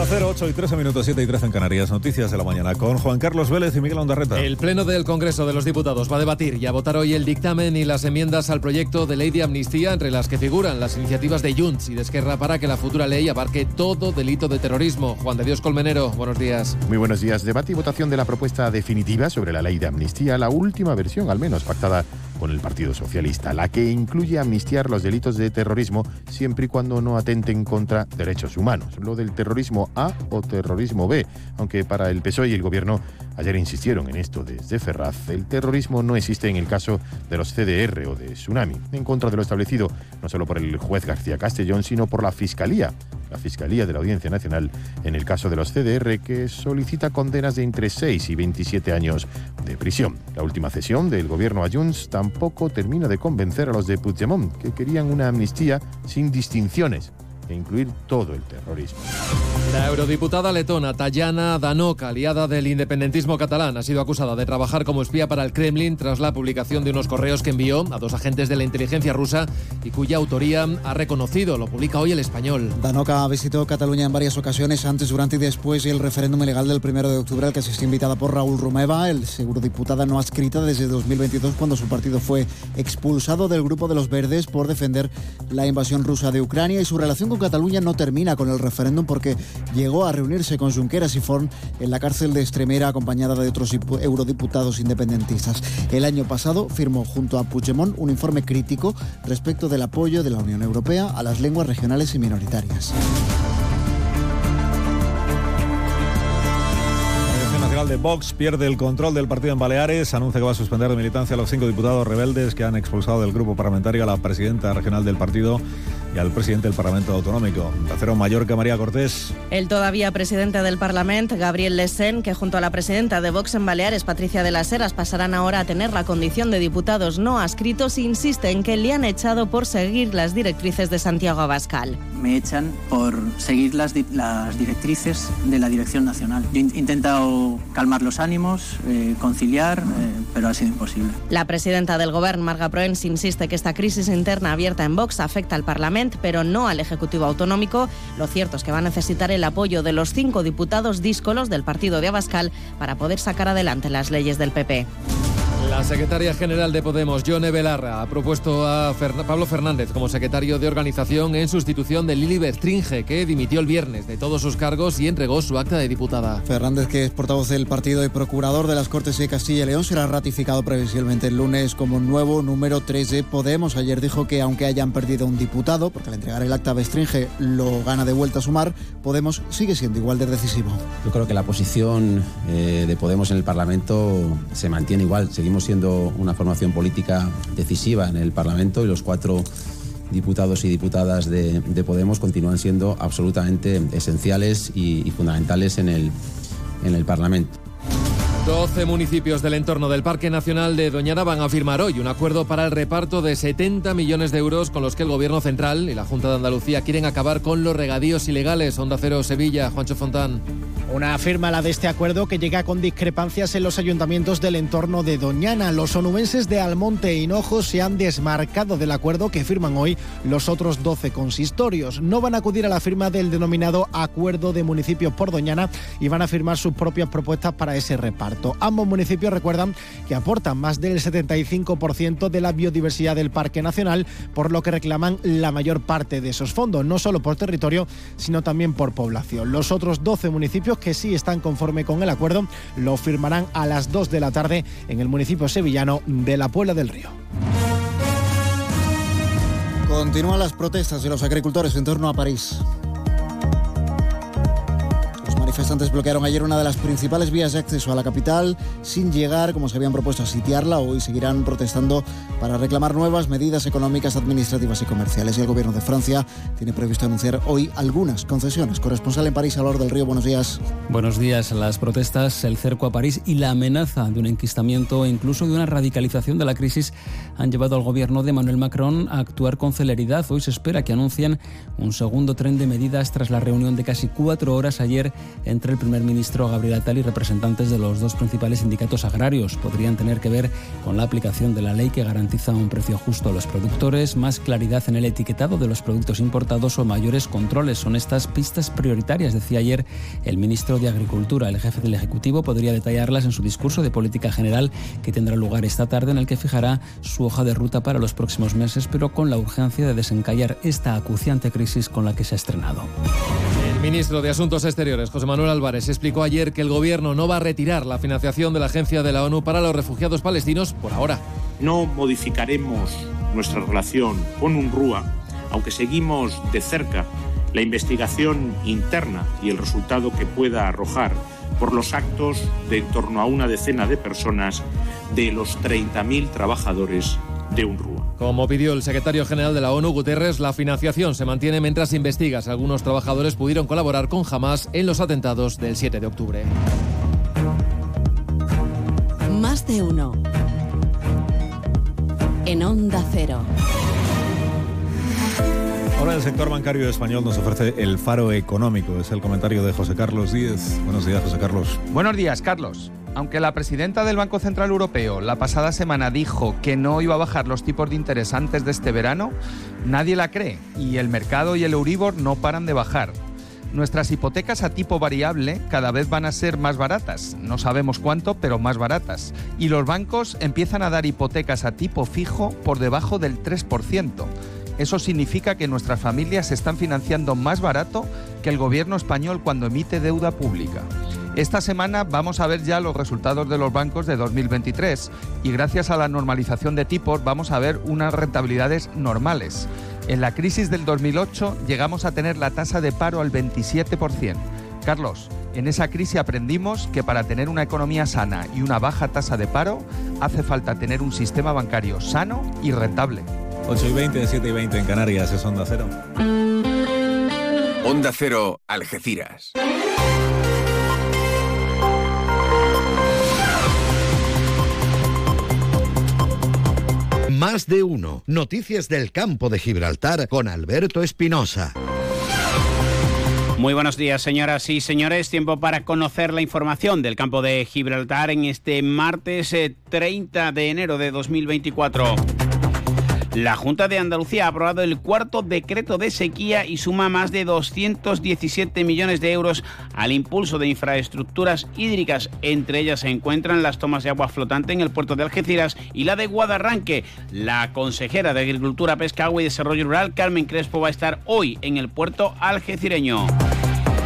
Onda 0, 8 y 13 minutos, 7 y 13 en Canarias. Noticias de la mañana con Juan Carlos Vélez y Miguel Ondarreta. El Pleno del Congreso de los Diputados va a debatir y a votar hoy el dictamen y las enmiendas al proyecto de ley de amnistía, entre las que figuran las iniciativas de Junts y de Esquerra para que la futura ley abarque todo delito de terrorismo. Juan de Dios Colmenero, buenos días. Muy buenos días. Debate y votación de la propuesta definitiva sobre la ley de amnistía, la última versión al menos pactada con el Partido Socialista, la que incluye amnistiar los delitos de terrorismo siempre y cuando no atenten contra derechos humanos. Lo del terrorismo A o terrorismo B, aunque para el PSOE y el Gobierno ayer insistieron en esto desde Ferraz, el terrorismo no existe en el caso de los CDR o de Tsunami, en contra de lo establecido no solo por el juez García Castellón, sino por la Fiscalía la Fiscalía de la Audiencia Nacional en el caso de los CDR, que solicita condenas de entre 6 y 27 años de prisión. La última cesión del gobierno a Junts tampoco termina de convencer a los de Puigdemont, que querían una amnistía sin distinciones e incluir todo el terrorismo. La eurodiputada letona Tayana Danoka, aliada del independentismo catalán, ha sido acusada de trabajar como espía para el Kremlin tras la publicación de unos correos que envió a dos agentes de la inteligencia rusa y cuya autoría ha reconocido. Lo publica hoy el español. Danoka visitó Cataluña en varias ocasiones, antes, durante y después del referéndum ilegal del 1 de octubre al que asistió invitada por Raúl Romeva, el eurodiputada no adscrita desde 2022 cuando su partido fue expulsado del grupo de los verdes por defender la invasión rusa de Ucrania y su relación con Cataluña no termina con el referéndum porque llegó a reunirse con Junqueras y Forn en la cárcel de Extremera acompañada de otros eurodiputados independentistas. El año pasado firmó junto a Puigdemont un informe crítico respecto del apoyo de la Unión Europea a las lenguas regionales y minoritarias. de Vox pierde el control del partido en Baleares, anuncia que va a suspender de militancia a los cinco diputados rebeldes que han expulsado del grupo parlamentario a la presidenta regional del partido y al presidente del Parlamento Autonómico. Tercero Mallorca, María Cortés. El todavía presidente del Parlamento, Gabriel Lesen, que junto a la presidenta de Vox en Baleares, Patricia de las Heras, pasarán ahora a tener la condición de diputados no adscritos, insiste en que le han echado por seguir las directrices de Santiago Abascal. Me echan por seguir las, directrices de la Dirección Nacional. He intentado calmar los ánimos, eh, conciliar, eh, pero ha sido imposible. La presidenta del Gobierno, Marga Proens, insiste que esta crisis interna abierta en Vox afecta al Parlamento, pero no al Ejecutivo Autonómico. Lo cierto es que va a necesitar el apoyo de los cinco diputados díscolos del partido de Abascal para poder sacar adelante las leyes del PP. La secretaria general de Podemos, Yone Belarra, ha propuesto a Pablo Fernández como secretario de organización en sustitución de Lili Bertringe, que dimitió el viernes de todos sus cargos y entregó su acta de diputada. Fernández, que es portavoz del partido y procurador de las Cortes de Castilla y León, será ratificado previsiblemente el lunes como nuevo número 3 de Podemos. Ayer dijo que aunque hayan perdido un diputado, porque al entregar el acta a Bertringe lo gana de vuelta a sumar, Podemos sigue siendo igual de decisivo. Yo creo que la posición eh, de Podemos en el Parlamento se mantiene igual. Seguimos siendo una formación política decisiva en el Parlamento y los cuatro diputados y diputadas de, Podemos continúan siendo absolutamente esenciales y, y fundamentales en el, en el Parlamento. 12 municipios del entorno del Parque Nacional de Doñana van a firmar hoy un acuerdo para el reparto de 70 millones de euros con los que el Gobierno Central y la Junta de Andalucía quieren acabar con los regadíos ilegales. Onda Cero Sevilla, Juancho Fontán. Una firma la de este acuerdo que llega con discrepancias en los ayuntamientos del entorno de Doñana. Los onubenses de Almonte e Hinojo se han desmarcado del acuerdo que firman hoy los otros 12 consistorios. No van a acudir a la firma del denominado Acuerdo de Municipios por Doñana y van a firmar sus propias propuestas para ese reparto. Ambos municipios recuerdan que aportan más del 75% de la biodiversidad del Parque Nacional, por lo que reclaman la mayor parte de esos fondos, no solo por territorio, sino también por población. Los otros 12 municipios que sí están conforme con el acuerdo lo firmarán a las 2 de la tarde en el municipio sevillano de la Puebla del Río. Continúan las protestas de los agricultores en torno a París manifestantes bloquearon ayer una de las principales vías de acceso a la capital sin llegar, como se habían propuesto, a sitiarla. Hoy seguirán protestando para reclamar nuevas medidas económicas, administrativas y comerciales. Y el gobierno de Francia tiene previsto anunciar hoy algunas concesiones. Corresponsal en París, Alor del Río, buenos días. Buenos días. Las protestas, el cerco a París y la amenaza de un enquistamiento e incluso de una radicalización de la crisis han llevado al gobierno de Manuel Macron a actuar con celeridad. Hoy se espera que anuncien un segundo tren de medidas tras la reunión de casi cuatro horas ayer entre el primer ministro Gabriel Attal y representantes de los dos principales sindicatos agrarios. Podrían tener que ver con la aplicación de la ley que garantiza un precio justo a los productores, más claridad en el etiquetado de los productos importados o mayores controles. Son estas pistas prioritarias, decía ayer el ministro de Agricultura. El jefe del Ejecutivo podría detallarlas en su discurso de política general que tendrá lugar esta tarde en el que fijará su hoja de ruta para los próximos meses, pero con la urgencia de desencallar esta acuciante crisis con la que se ha estrenado. Ministro de Asuntos Exteriores, José Manuel Álvarez, explicó ayer que el gobierno no va a retirar la financiación de la Agencia de la ONU para los Refugiados Palestinos por ahora. No modificaremos nuestra relación con UNRWA, aunque seguimos de cerca la investigación interna y el resultado que pueda arrojar por los actos de en torno a una decena de personas de los 30.000 trabajadores de UNRWA. Como pidió el secretario general de la ONU, Guterres, la financiación se mantiene mientras investiga si algunos trabajadores pudieron colaborar con Hamas en los atentados del 7 de octubre. Más de uno. En Onda Cero. Ahora el sector bancario español nos ofrece el faro económico. Es el comentario de José Carlos Díez. Buenos días, José Carlos. Buenos días, Carlos. Aunque la presidenta del Banco Central Europeo la pasada semana dijo que no iba a bajar los tipos de interés antes de este verano, nadie la cree y el mercado y el Euribor no paran de bajar. Nuestras hipotecas a tipo variable cada vez van a ser más baratas, no sabemos cuánto, pero más baratas. Y los bancos empiezan a dar hipotecas a tipo fijo por debajo del 3%. Eso significa que nuestras familias se están financiando más barato que el gobierno español cuando emite deuda pública. Esta semana vamos a ver ya los resultados de los bancos de 2023 y gracias a la normalización de tipos vamos a ver unas rentabilidades normales. En la crisis del 2008 llegamos a tener la tasa de paro al 27%. Carlos, en esa crisis aprendimos que para tener una economía sana y una baja tasa de paro hace falta tener un sistema bancario sano y rentable. 8 y 20, 7 y 20 en Canarias, es Onda Cero. Onda Cero, Algeciras. Más de uno. Noticias del campo de Gibraltar con Alberto Espinosa. Muy buenos días, señoras y señores. Tiempo para conocer la información del campo de Gibraltar en este martes 30 eh, de enero de 2024. La Junta de Andalucía ha aprobado el cuarto decreto de sequía y suma más de 217 millones de euros al impulso de infraestructuras hídricas. Entre ellas se encuentran las tomas de agua flotante en el puerto de Algeciras y la de Guadarranque. La consejera de Agricultura, Pesca, Agua y Desarrollo Rural, Carmen Crespo, va a estar hoy en el puerto algecireño.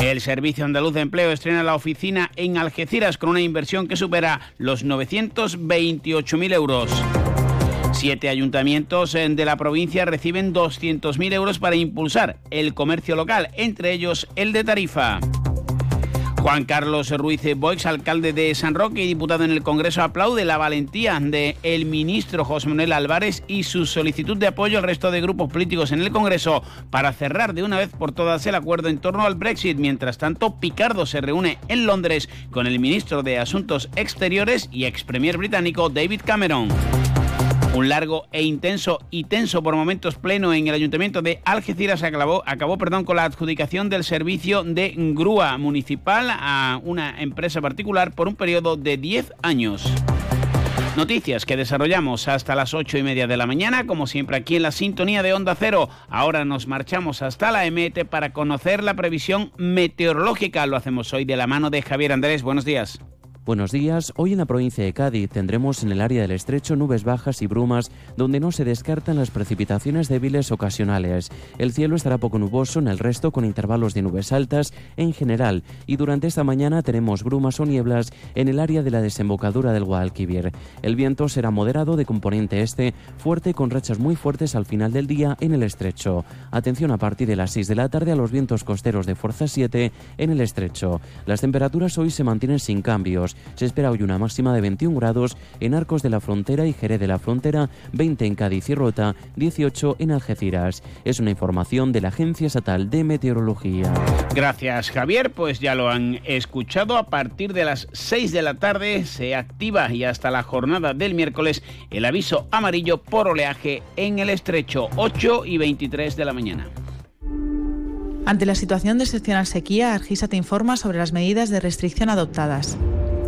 El Servicio Andaluz de Empleo estrena la oficina en Algeciras con una inversión que supera los 928.000 euros. Siete ayuntamientos eh, de la provincia reciben 200.000 euros para impulsar el comercio local, entre ellos el de Tarifa. Juan Carlos Ruiz Boix, alcalde de San Roque y diputado en el Congreso, aplaude la valentía del el ministro José Manuel Álvarez y su solicitud de apoyo al resto de grupos políticos en el Congreso para cerrar de una vez por todas el acuerdo en torno al Brexit. Mientras tanto, Picardo se reúne en Londres con el ministro de Asuntos Exteriores y ex premier británico David Cameron. Un largo e intenso y tenso por momentos pleno en el ayuntamiento de Algeciras acabó, acabó perdón, con la adjudicación del servicio de grúa municipal a una empresa particular por un periodo de 10 años. Noticias que desarrollamos hasta las 8 y media de la mañana, como siempre aquí en la sintonía de Onda Cero. Ahora nos marchamos hasta la EMET para conocer la previsión meteorológica. Lo hacemos hoy de la mano de Javier Andrés. Buenos días. Buenos días. Hoy en la provincia de Cádiz tendremos en el área del estrecho nubes bajas y brumas donde no se descartan las precipitaciones débiles ocasionales. El cielo estará poco nuboso en el resto con intervalos de nubes altas en general y durante esta mañana tenemos brumas o nieblas en el área de la desembocadura del Guadalquivir. El viento será moderado de componente este, fuerte con rachas muy fuertes al final del día en el estrecho. Atención a partir de las 6 de la tarde a los vientos costeros de fuerza 7 en el estrecho. Las temperaturas hoy se mantienen sin cambios. Se espera hoy una máxima de 21 grados en Arcos de la Frontera y Jerez de la Frontera, 20 en Cádiz y Rota, 18 en Algeciras. Es una información de la Agencia Estatal de Meteorología. Gracias Javier, pues ya lo han escuchado. A partir de las 6 de la tarde se activa y hasta la jornada del miércoles el aviso amarillo por oleaje en el estrecho 8 y 23 de la mañana. Ante la situación de excepcional sequía, Argisa te informa sobre las medidas de restricción adoptadas.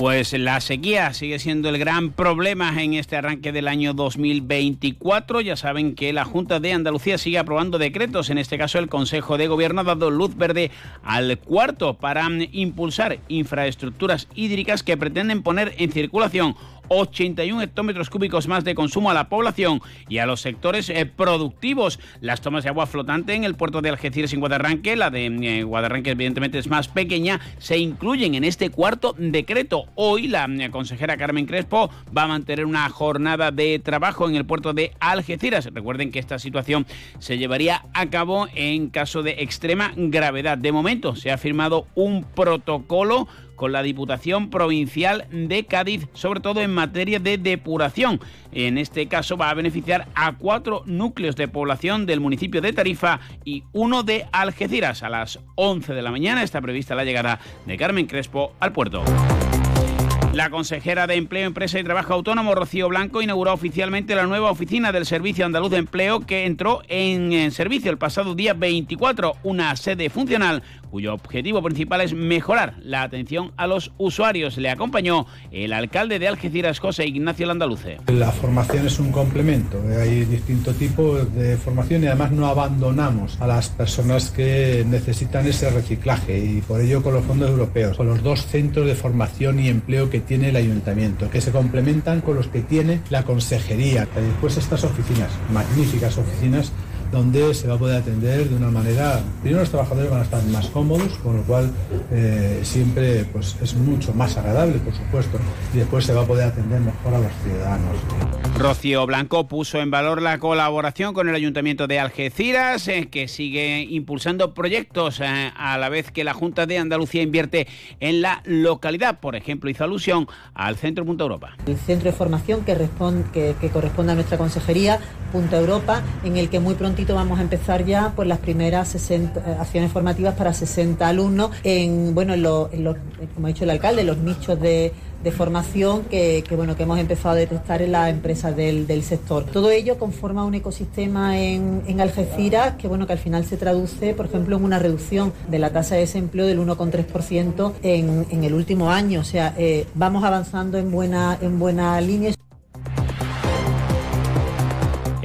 Pues la sequía sigue siendo el gran problema en este arranque del año 2024. Ya saben que la Junta de Andalucía sigue aprobando decretos. En este caso, el Consejo de Gobierno ha dado luz verde al cuarto para impulsar infraestructuras hídricas que pretenden poner en circulación 81 hectómetros cúbicos más de consumo a la población y a los sectores eh, productivos. Las tomas de agua flotante en el puerto de Algeciras en Guadarranque, la de eh, Guadarranque evidentemente es más pequeña, se incluyen en este cuarto decreto. Hoy la eh, consejera Carmen Crespo va a mantener una jornada de trabajo en el puerto de Algeciras. Recuerden que esta situación se llevaría a cabo en caso de extrema gravedad. De momento se ha firmado un protocolo con la Diputación Provincial de Cádiz, sobre todo en materia de depuración. En este caso va a beneficiar a cuatro núcleos de población del municipio de Tarifa y uno de Algeciras. A las 11 de la mañana está prevista la llegada de Carmen Crespo al puerto. La consejera de Empleo, Empresa y Trabajo Autónomo, Rocío Blanco, inauguró oficialmente la nueva oficina del Servicio Andaluz de Empleo que entró en servicio el pasado día 24, una sede funcional cuyo objetivo principal es mejorar la atención a los usuarios. Le acompañó el alcalde de Algeciras, José Ignacio Landaluce. La formación es un complemento, hay distintos tipos de formación y además no abandonamos a las personas que necesitan ese reciclaje y por ello con los fondos europeos, con los dos centros de formación y empleo que tiene el ayuntamiento, que se complementan con los que tiene la consejería. Después estas oficinas, magníficas oficinas, donde se va a poder atender de una manera, primero los trabajadores van a estar más cómodos, con lo cual eh, siempre pues, es mucho más agradable, por supuesto, y después se va a poder atender mejor a los ciudadanos. Rocío Blanco puso en valor la colaboración con el Ayuntamiento de Algeciras, eh, que sigue impulsando proyectos eh, a la vez que la Junta de Andalucía invierte en la localidad. Por ejemplo, hizo alusión al Centro Punta Europa. El centro de formación que, responde, que, corresponde a nuestra consejería, Punta Europa, en el que muy vamos a empezar ya por las primeras 60, eh, acciones formativas para 60 alumnos en, bueno, como ha dicho el alcalde, los nichos de formación que, bueno, que hemos empezado a detectar en las empresas del, sector. Todo ello conforma un ecosistema en, en, Algeciras que, bueno, que al final se traduce, por ejemplo, en una reducción de la tasa de desempleo del 1,3% en, en el último año. O sea, eh, vamos avanzando en buena, en buena línea.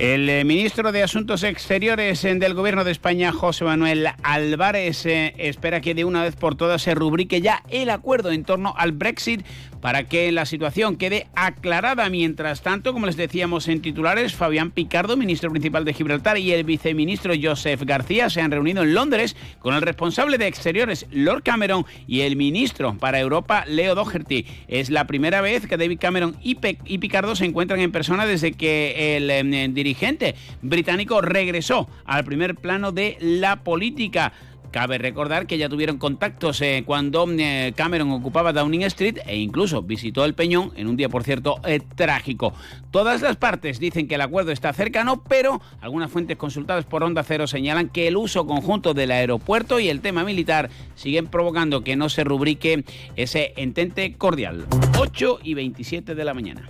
El eh, ministro de Asuntos Exteriores eh, del Gobierno de España, José Manuel Álvarez, espera que de una vez por todas se rubrique ya el acuerdo en torno al Brexit para que la situación quede aclarada. Mientras tanto, como les decíamos en titulares, Fabián Picardo, ministro principal de Gibraltar, y el viceministro Joseph García se han reunido en Londres con el responsable de Exteriores, Lord Cameron, y el ministro para Europa, Leo Doherty. Es la primera vez que David Cameron y, Picardo se encuentran en persona desde que el em, dirigente británico regresó al primer plano de la política. Cabe recordar que ya tuvieron contactos eh, cuando eh, Cameron ocupaba Downing Street e incluso visitó el Peñón en un día, por cierto, eh, trágico. Todas las partes dicen que el acuerdo está cercano, pero algunas fuentes consultadas por Onda Cero señalan que el uso conjunto del aeropuerto y el tema militar siguen provocando que no se rubrique ese entente cordial. 8 y 27 de la mañana.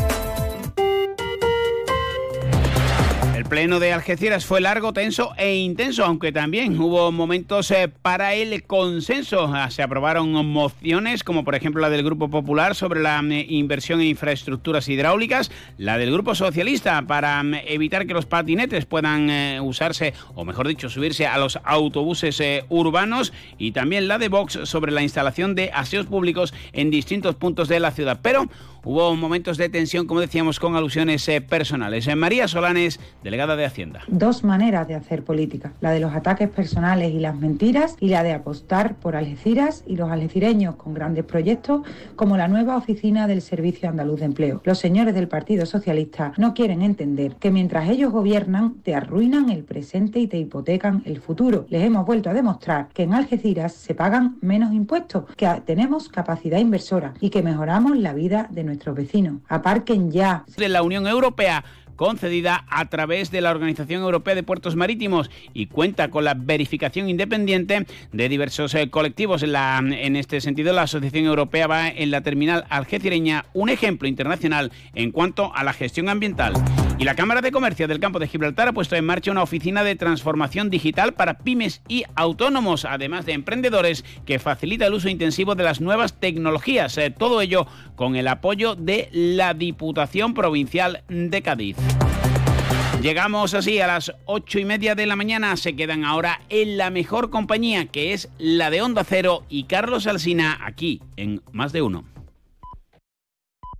Pleno de Algeciras fue largo, tenso e intenso, aunque también hubo momentos eh, para el consenso. Ah, se aprobaron mociones, como por ejemplo la del Grupo Popular sobre la mm, inversión en infraestructuras hidráulicas, la del Grupo Socialista para mm, evitar que los patinetes puedan eh, usarse, o mejor dicho, subirse a los autobuses eh, urbanos, y también la de Vox sobre la instalación de aseos públicos en distintos puntos de la ciudad. Pero hubo momentos de tensión, como decíamos, con alusiones personales. María Solanes, delegada de Hacienda. Dos maneras de hacer política, la de los ataques personales y las mentiras y la de apostar por Algeciras y los algecireños con grandes proyectos como la nueva oficina del Servicio Andaluz de Empleo. Los señores del Partido Socialista no quieren entender que mientras ellos gobiernan te arruinan el presente y te hipotecan el futuro. Les hemos vuelto a demostrar que en Algeciras se pagan menos impuestos, que tenemos capacidad inversora y que mejoramos la vida de nuestros vecinos. Aparquen ya. De la Unión Europea concedida a través de la Organización Europea de Puertos Marítimos y cuenta con la verificación independiente de diversos eh, colectivos. La, en este sentido, la Asociación Europea va en la terminal algecireña un ejemplo internacional en cuanto a la gestión ambiental. Y la Cámara de Comercio del Campo de Gibraltar ha puesto en marcha una oficina de transformación digital para pymes y autónomos, además de emprendedores, que facilita el uso intensivo de las nuevas tecnologías. Eh, todo ello con el apoyo de la Diputación Provincial de Cádiz. Llegamos así a las ocho y media de la mañana. Se quedan ahora en la mejor compañía, que es la de Onda Cero y Carlos Alsina, aquí en Más de Uno.